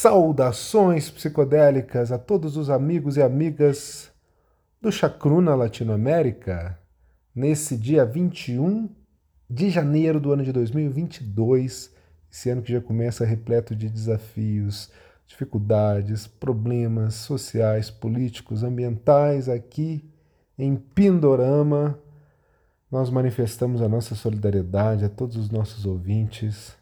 Saudações psicodélicas a todos os amigos e amigas do Chacruna Latinoamérica, nesse dia 21 de janeiro do ano de 2022, esse ano que já começa repleto de desafios, dificuldades, problemas sociais, políticos, ambientais aqui em Pindorama. Nós manifestamos a nossa solidariedade a todos os nossos ouvintes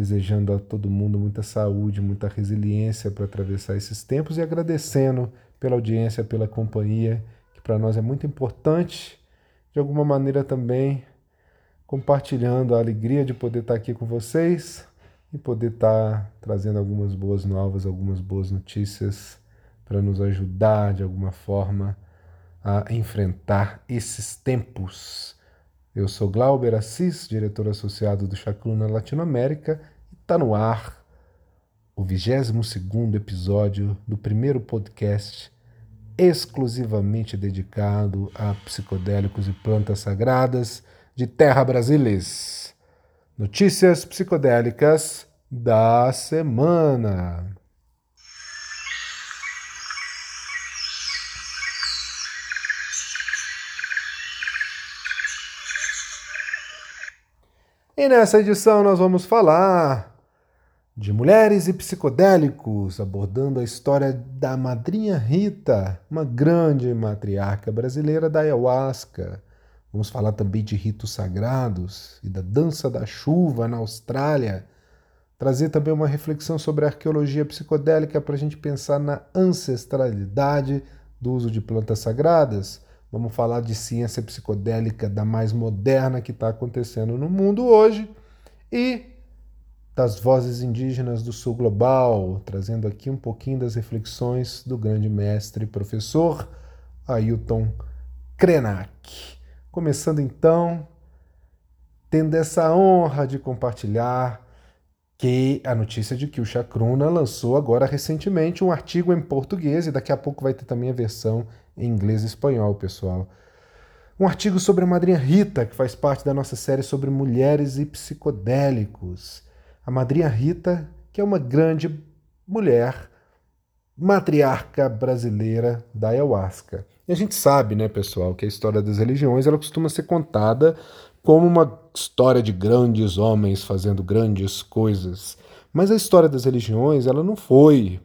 desejando a todo mundo muita saúde, muita resiliência para atravessar esses tempos e agradecendo pela audiência, pela companhia, que para nós é muito importante, de alguma maneira também compartilhando a alegria de poder estar aqui com vocês e poder estar trazendo algumas boas novas, algumas boas notícias para nos ajudar de alguma forma a enfrentar esses tempos eu sou Glauber Assis, diretor associado do Chacruna Latinoamérica, e está no ar o 22 episódio do primeiro podcast exclusivamente dedicado a psicodélicos e plantas sagradas de Terra Brasilis. Notícias psicodélicas da semana. E nessa edição nós vamos falar de mulheres e psicodélicos, abordando a história da madrinha Rita, uma grande matriarca brasileira da ayahuasca. Vamos falar também de ritos sagrados e da dança da chuva na Austrália. Trazer também uma reflexão sobre a arqueologia psicodélica para a gente pensar na ancestralidade do uso de plantas sagradas Vamos falar de ciência psicodélica da mais moderna que está acontecendo no mundo hoje e das vozes indígenas do sul global, trazendo aqui um pouquinho das reflexões do grande mestre e professor Ailton Krenak. Começando então, tendo essa honra de compartilhar que a notícia de que o Chacruna lançou agora recentemente um artigo em português e daqui a pouco vai ter também a versão em inglês e espanhol, pessoal. Um artigo sobre a madrinha Rita, que faz parte da nossa série sobre mulheres e psicodélicos. A madrinha Rita, que é uma grande mulher, matriarca brasileira da ayahuasca. E a gente sabe, né, pessoal, que a história das religiões ela costuma ser contada como uma história de grandes homens fazendo grandes coisas. Mas a história das religiões ela não foi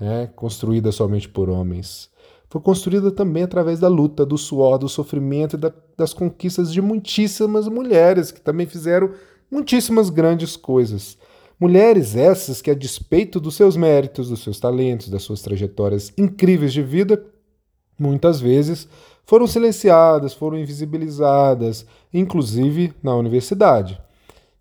né, construída somente por homens. Foi construída também através da luta, do suor, do sofrimento e da, das conquistas de muitíssimas mulheres que também fizeram muitíssimas grandes coisas. Mulheres essas que, a despeito dos seus méritos, dos seus talentos, das suas trajetórias incríveis de vida, muitas vezes foram silenciadas, foram invisibilizadas, inclusive na universidade.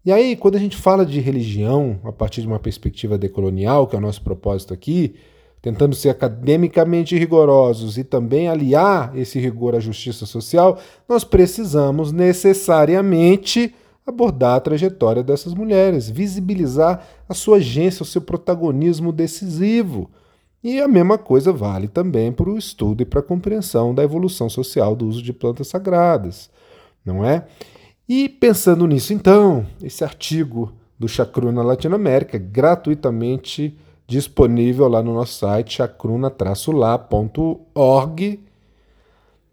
E aí, quando a gente fala de religião a partir de uma perspectiva decolonial, que é o nosso propósito aqui, tentando ser academicamente rigorosos e também aliar esse rigor à justiça social, nós precisamos necessariamente abordar a trajetória dessas mulheres, visibilizar a sua agência, o seu protagonismo decisivo. E a mesma coisa vale também para o estudo e para a compreensão da evolução social do uso de plantas sagradas, não é? E pensando nisso, então, esse artigo do Chacruna Latinoamérica, gratuitamente disponível lá no nosso site chacruna-lá.org,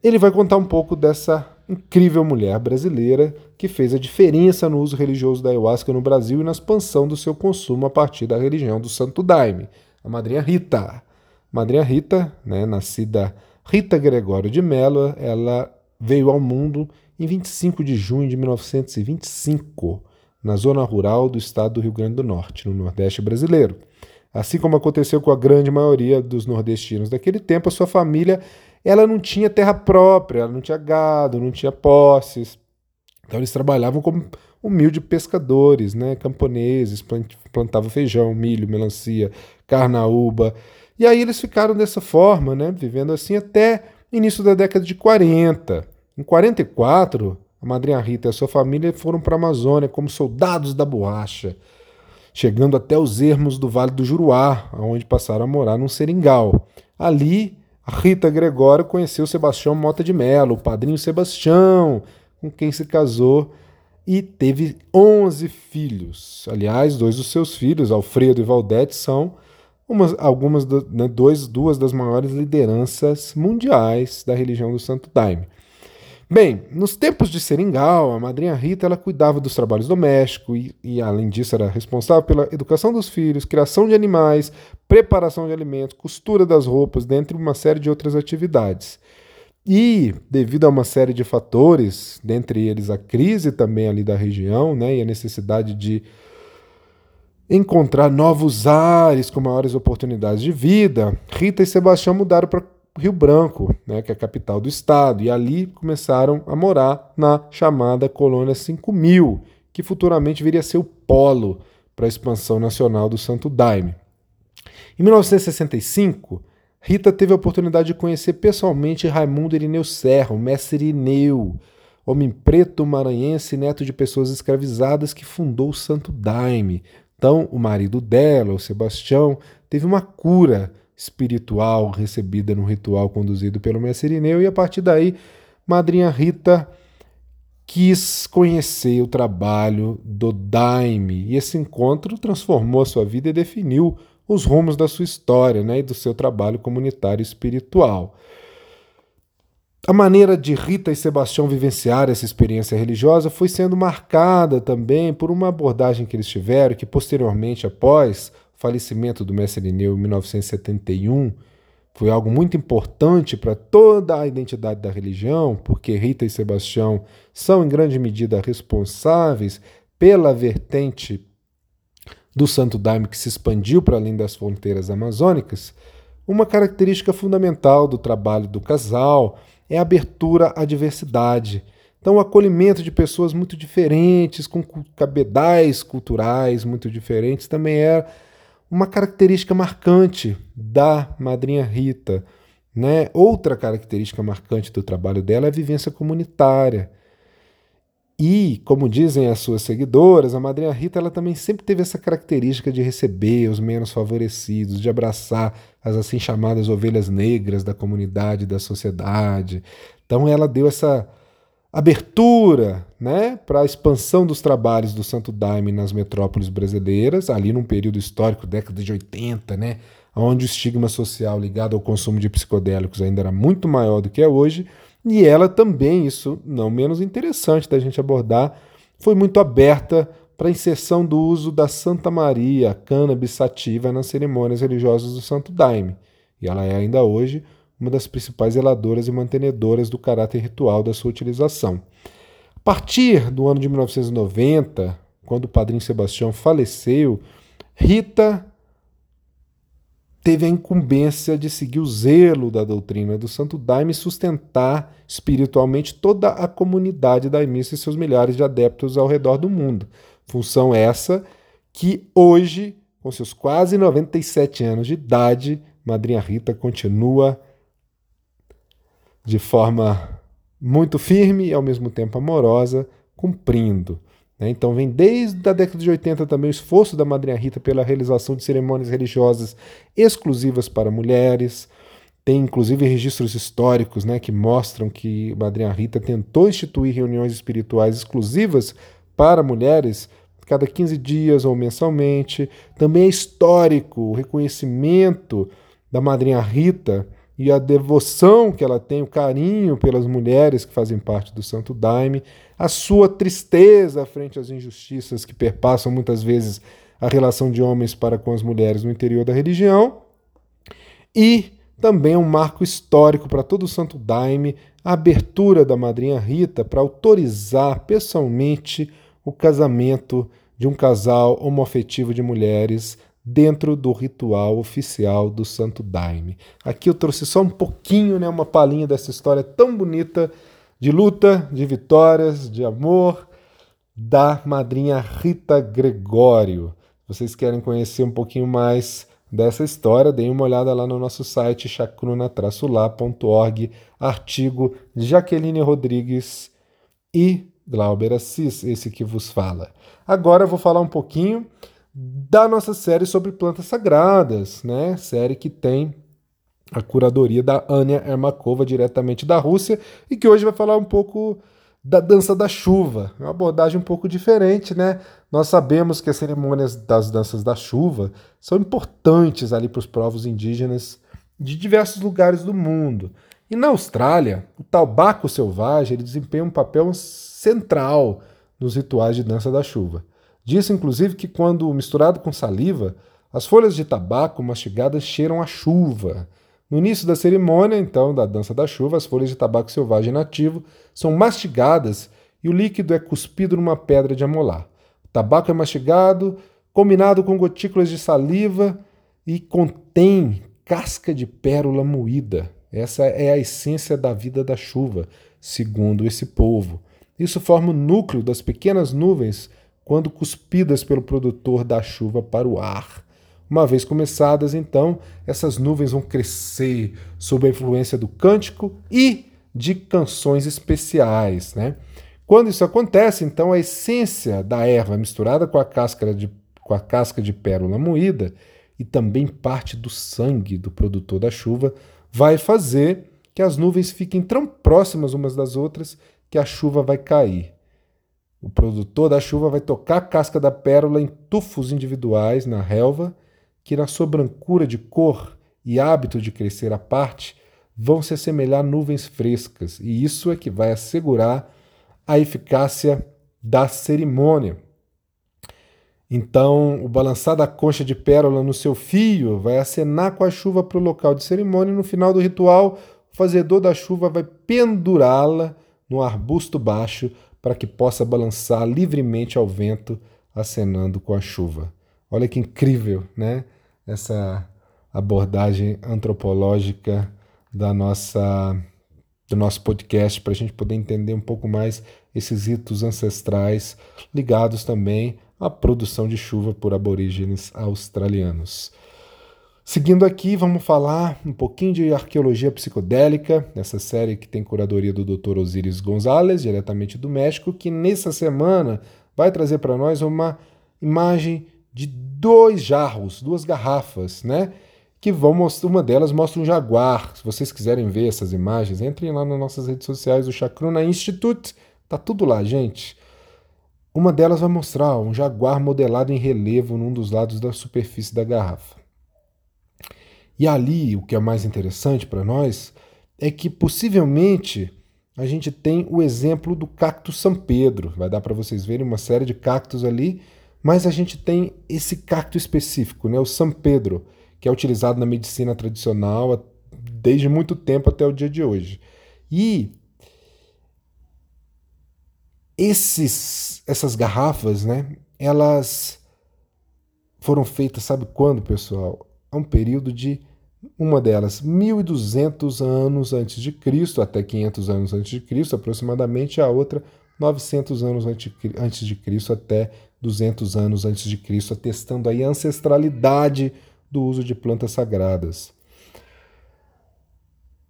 ele vai contar um pouco dessa incrível mulher brasileira que fez a diferença no uso religioso da ayahuasca no Brasil e na expansão do seu consumo a partir da religião do Santo Daime a madrinha Rita. Madrinha Rita, né, nascida Rita Gregório de Mello, ela veio ao mundo em 25 de junho de 1925, na zona rural do estado do Rio Grande do Norte, no Nordeste brasileiro. Assim como aconteceu com a grande maioria dos nordestinos daquele tempo, a sua família ela não tinha terra própria, ela não tinha gado, não tinha posses. Então eles trabalhavam como humildes pescadores, né, camponeses, plantavam feijão, milho, melancia, carnaúba. E aí eles ficaram dessa forma, né, vivendo assim até início da década de 40. Em 44, a madrinha Rita e a sua família foram para a Amazônia como soldados da borracha, chegando até os ermos do Vale do Juruá, onde passaram a morar num seringal. Ali, a Rita Gregório conheceu Sebastião Mota de Mello, o padrinho Sebastião, com quem se casou e teve 11 filhos. Aliás, dois dos seus filhos, Alfredo e Valdete, são umas, algumas do, né, dois, duas das maiores lideranças mundiais da religião do Santo Daime. Bem, nos tempos de Seringal, a madrinha Rita ela cuidava dos trabalhos domésticos e, e, além disso, era responsável pela educação dos filhos, criação de animais, preparação de alimentos, costura das roupas, dentre uma série de outras atividades. E, devido a uma série de fatores, dentre eles a crise também ali da região, né, e a necessidade de encontrar novos ares com maiores oportunidades de vida, Rita e Sebastião mudaram para Rio Branco, né, que é a capital do estado, e ali começaram a morar na chamada Colônia 5000, que futuramente viria a ser o polo para a expansão nacional do Santo Daime. Em 1965, Rita teve a oportunidade de conhecer pessoalmente Raimundo Irineu Serra, o mestre Irineu, homem preto maranhense, neto de pessoas escravizadas que fundou o Santo Daime. Então, o marido dela, o Sebastião, teve uma cura espiritual recebida no ritual conduzido pelo mestre Irineu, e a partir daí, Madrinha Rita quis conhecer o trabalho do Daime, e esse encontro transformou a sua vida e definiu os rumos da sua história né, e do seu trabalho comunitário espiritual. A maneira de Rita e Sebastião vivenciar essa experiência religiosa foi sendo marcada também por uma abordagem que eles tiveram, que posteriormente, após falecimento do mestre Irineu em 1971 foi algo muito importante para toda a identidade da religião, porque Rita e Sebastião são em grande medida responsáveis pela vertente do Santo Daime que se expandiu para além das fronteiras amazônicas. Uma característica fundamental do trabalho do casal é a abertura à diversidade. Então, o acolhimento de pessoas muito diferentes, com cabedais culturais muito diferentes, também é uma característica marcante da madrinha Rita. Né? Outra característica marcante do trabalho dela é a vivência comunitária. E, como dizem as suas seguidoras, a madrinha Rita ela também sempre teve essa característica de receber os menos favorecidos, de abraçar as assim chamadas ovelhas negras da comunidade, da sociedade. Então ela deu essa abertura né, para a expansão dos trabalhos do Santo Daime nas metrópoles brasileiras, ali num período histórico, década de 80, né, onde o estigma social ligado ao consumo de psicodélicos ainda era muito maior do que é hoje, e ela também, isso não menos interessante da gente abordar, foi muito aberta para a inserção do uso da Santa Maria, cannabis sativa, nas cerimônias religiosas do Santo Daime. E ela é ainda hoje uma das principais zeladoras e mantenedoras do caráter ritual da sua utilização. A partir do ano de 1990, quando o padrinho Sebastião faleceu, Rita teve a incumbência de seguir o zelo da doutrina do Santo Daime e sustentar espiritualmente toda a comunidade daimista e seus milhares de adeptos ao redor do mundo. Função essa que hoje, com seus quase 97 anos de idade, Madrinha Rita continua de forma muito firme e ao mesmo tempo amorosa, cumprindo. Né? Então vem desde a década de 80 também o esforço da Madrinha Rita pela realização de cerimônias religiosas exclusivas para mulheres. Tem inclusive registros históricos né, que mostram que Madrinha Rita tentou instituir reuniões espirituais exclusivas para mulheres cada 15 dias ou mensalmente. Também é histórico o reconhecimento da Madrinha Rita e a devoção que ela tem, o carinho pelas mulheres que fazem parte do Santo Daime, a sua tristeza frente às injustiças que perpassam muitas vezes a relação de homens para com as mulheres no interior da religião, e também um marco histórico para todo o Santo Daime, a abertura da madrinha Rita para autorizar pessoalmente o casamento de um casal homoafetivo de mulheres dentro do ritual oficial do Santo Daime. Aqui eu trouxe só um pouquinho, né, uma palhinha dessa história tão bonita de luta, de vitórias, de amor da madrinha Rita Gregório. Vocês querem conhecer um pouquinho mais dessa história, deem uma olhada lá no nosso site chacruna-lá.org, artigo de Jaqueline Rodrigues e Glauber Assis, esse que vos fala. Agora eu vou falar um pouquinho da nossa série sobre plantas sagradas, né? Série que tem a curadoria da Ania Ermakova, diretamente da Rússia, e que hoje vai falar um pouco da dança da chuva. É uma abordagem um pouco diferente, né? Nós sabemos que as cerimônias das danças da chuva são importantes ali para os povos indígenas de diversos lugares do mundo. E na Austrália, o tabaco selvagem ele desempenha um papel central nos rituais de dança da chuva. Diz inclusive que quando misturado com saliva, as folhas de tabaco mastigadas cheiram a chuva. No início da cerimônia, então, da dança da chuva, as folhas de tabaco selvagem nativo são mastigadas e o líquido é cuspido numa pedra de amolar. O tabaco é mastigado, combinado com gotículas de saliva e contém casca de pérola moída. Essa é a essência da vida da chuva, segundo esse povo. Isso forma o núcleo das pequenas nuvens quando cuspidas pelo produtor da chuva para o ar. Uma vez começadas, então, essas nuvens vão crescer sob a influência do cântico e de canções especiais. Né? Quando isso acontece, então, a essência da erva misturada com a, casca de, com a casca de pérola moída e também parte do sangue do produtor da chuva vai fazer que as nuvens fiquem tão próximas umas das outras que a chuva vai cair. O produtor da chuva vai tocar a casca da pérola em tufos individuais na relva que na sua brancura de cor e hábito de crescer à parte vão se assemelhar nuvens frescas, e isso é que vai assegurar a eficácia da cerimônia. Então, o balançar da concha de pérola no seu fio vai acenar com a chuva para o local de cerimônia, e no final do ritual, o fazedor da chuva vai pendurá-la no arbusto baixo para que possa balançar livremente ao vento, acenando com a chuva. Olha que incrível, né? essa abordagem antropológica da nossa do nosso podcast para a gente poder entender um pouco mais esses ritos ancestrais ligados também à produção de chuva por aborígenes australianos. Seguindo aqui, vamos falar um pouquinho de arqueologia psicodélica, nessa série que tem curadoria do Dr. Osiris Gonzalez, diretamente do México, que nessa semana vai trazer para nós uma imagem de dois jarros, duas garrafas, né? Que vão mostrar, uma delas mostra um jaguar. Se vocês quiserem ver essas imagens, entrem lá nas nossas redes sociais do Chacruna Institute, tá tudo lá, gente. Uma delas vai mostrar um jaguar modelado em relevo num dos lados da superfície da garrafa. E ali, o que é mais interessante para nós é que possivelmente a gente tem o exemplo do cacto São Pedro. Vai dar para vocês verem uma série de cactos ali mas a gente tem esse cacto específico, né, o San Pedro, que é utilizado na medicina tradicional desde muito tempo até o dia de hoje. E esses, essas garrafas, né, elas foram feitas, sabe quando, pessoal? Um período de uma delas 1200 anos antes de Cristo, até 500 anos antes de Cristo, aproximadamente, a outra 900 anos antes de Cristo até 200 anos antes de Cristo, atestando aí a ancestralidade do uso de plantas sagradas.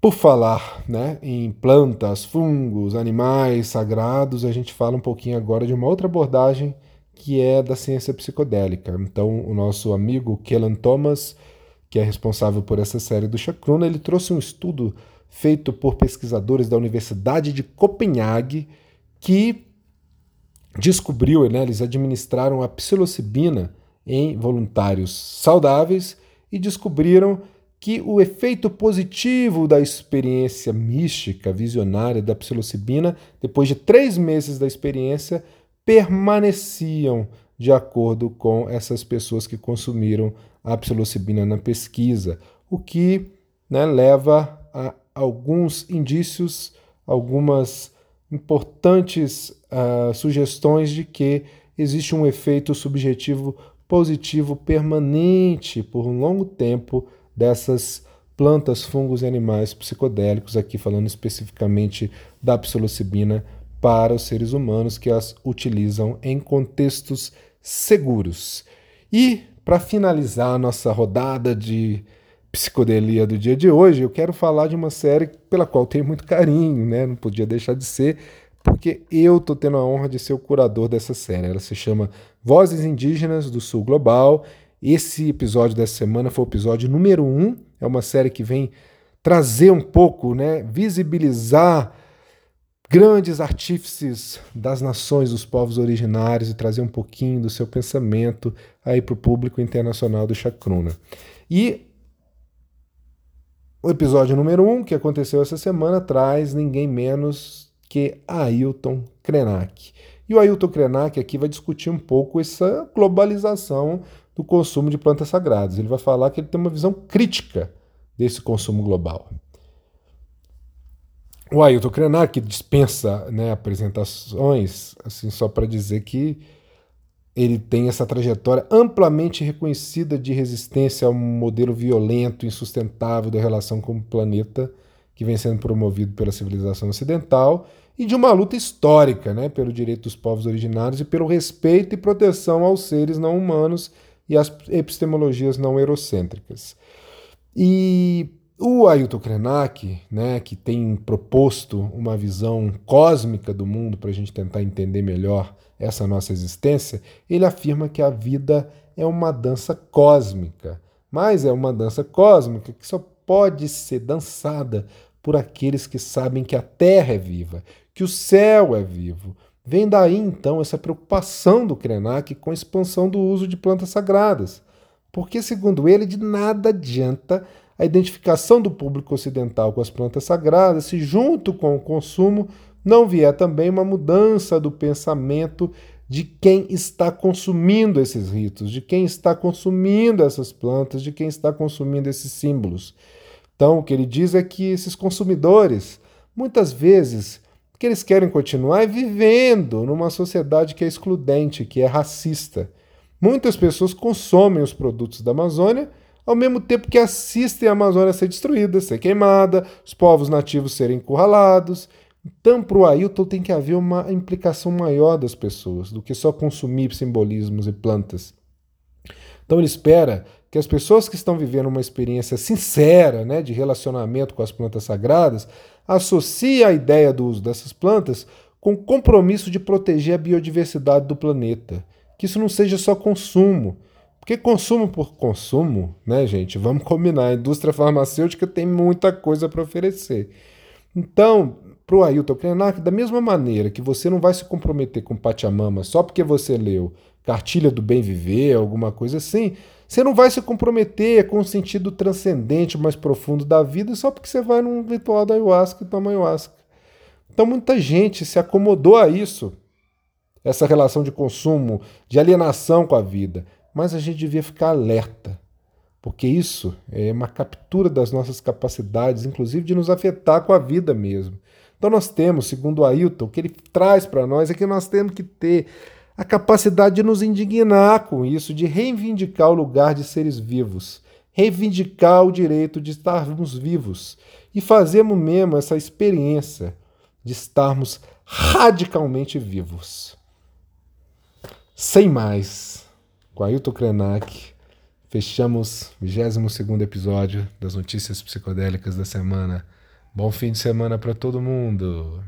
Por falar né, em plantas, fungos, animais sagrados, a gente fala um pouquinho agora de uma outra abordagem que é da ciência psicodélica. Então, o nosso amigo Kellan Thomas, que é responsável por essa série do Chacruna, ele trouxe um estudo feito por pesquisadores da Universidade de Copenhague que descobriu, né, eles administraram a psilocibina em voluntários saudáveis e descobriram que o efeito positivo da experiência mística, visionária da psilocibina, depois de três meses da experiência, permaneciam de acordo com essas pessoas que consumiram a psilocibina na pesquisa, o que né, leva a alguns indícios, algumas importantes uh, sugestões de que existe um efeito subjetivo positivo permanente por um longo tempo dessas plantas, fungos e animais psicodélicos, aqui falando especificamente da psilocibina para os seres humanos que as utilizam em contextos seguros. E para finalizar a nossa rodada de psicodelia do dia de hoje, eu quero falar de uma série pela qual tenho muito carinho, né? Não podia deixar de ser, porque eu tô tendo a honra de ser o curador dessa série. Ela se chama Vozes Indígenas do Sul Global. Esse episódio dessa semana foi o episódio número um. É uma série que vem trazer um pouco, né? Visibilizar grandes artífices das nações, dos povos originários e trazer um pouquinho do seu pensamento aí para o público internacional do Chacruna. E o episódio número 1, um, que aconteceu essa semana, traz ninguém menos que Ailton Krenak. E o Ailton Krenak aqui vai discutir um pouco essa globalização do consumo de plantas sagradas. Ele vai falar que ele tem uma visão crítica desse consumo global. O Ailton Krenak que dispensa né, apresentações, assim só para dizer que ele tem essa trajetória amplamente reconhecida de resistência ao modelo violento, insustentável da relação com o planeta que vem sendo promovido pela civilização ocidental e de uma luta histórica né, pelo direito dos povos originários e pelo respeito e proteção aos seres não humanos e às epistemologias não eurocêntricas. E o Ailton Krenak, né, que tem proposto uma visão cósmica do mundo para a gente tentar entender melhor essa nossa existência, ele afirma que a vida é uma dança cósmica, mas é uma dança cósmica que só pode ser dançada por aqueles que sabem que a Terra é viva, que o céu é vivo. Vem daí então essa preocupação do Krenak com a expansão do uso de plantas sagradas, porque, segundo ele, de nada adianta a identificação do público ocidental com as plantas sagradas, se junto com o consumo não vier também uma mudança do pensamento de quem está consumindo esses ritos, de quem está consumindo essas plantas, de quem está consumindo esses símbolos. Então, o que ele diz é que esses consumidores, muitas vezes, que eles querem continuar é vivendo numa sociedade que é excludente, que é racista. Muitas pessoas consomem os produtos da Amazônia ao mesmo tempo que assistem a Amazônia ser destruída, ser queimada, os povos nativos serem encurralados. Então, para o Ailton, tem que haver uma implicação maior das pessoas do que só consumir simbolismos e plantas. Então, ele espera que as pessoas que estão vivendo uma experiência sincera né, de relacionamento com as plantas sagradas associem a ideia do uso dessas plantas com o compromisso de proteger a biodiversidade do planeta. Que isso não seja só consumo, porque consumo por consumo, né, gente? Vamos combinar. A indústria farmacêutica tem muita coisa para oferecer. Então, para o Ailton Krenak, da mesma maneira que você não vai se comprometer com Pachamama só porque você leu Cartilha do Bem Viver, alguma coisa assim, você não vai se comprometer com o sentido transcendente, mais profundo da vida só porque você vai num ritual da ayahuasca e toma ayahuasca. Então, muita gente se acomodou a isso, essa relação de consumo, de alienação com a vida mas a gente devia ficar alerta, porque isso é uma captura das nossas capacidades, inclusive de nos afetar com a vida mesmo. Então nós temos, segundo Ailton, o que ele traz para nós é que nós temos que ter a capacidade de nos indignar com isso, de reivindicar o lugar de seres vivos, reivindicar o direito de estarmos vivos e fazermos mesmo essa experiência de estarmos radicalmente vivos. Sem mais com Ailton Krenak, fechamos o 22 episódio das notícias psicodélicas da semana. Bom fim de semana para todo mundo!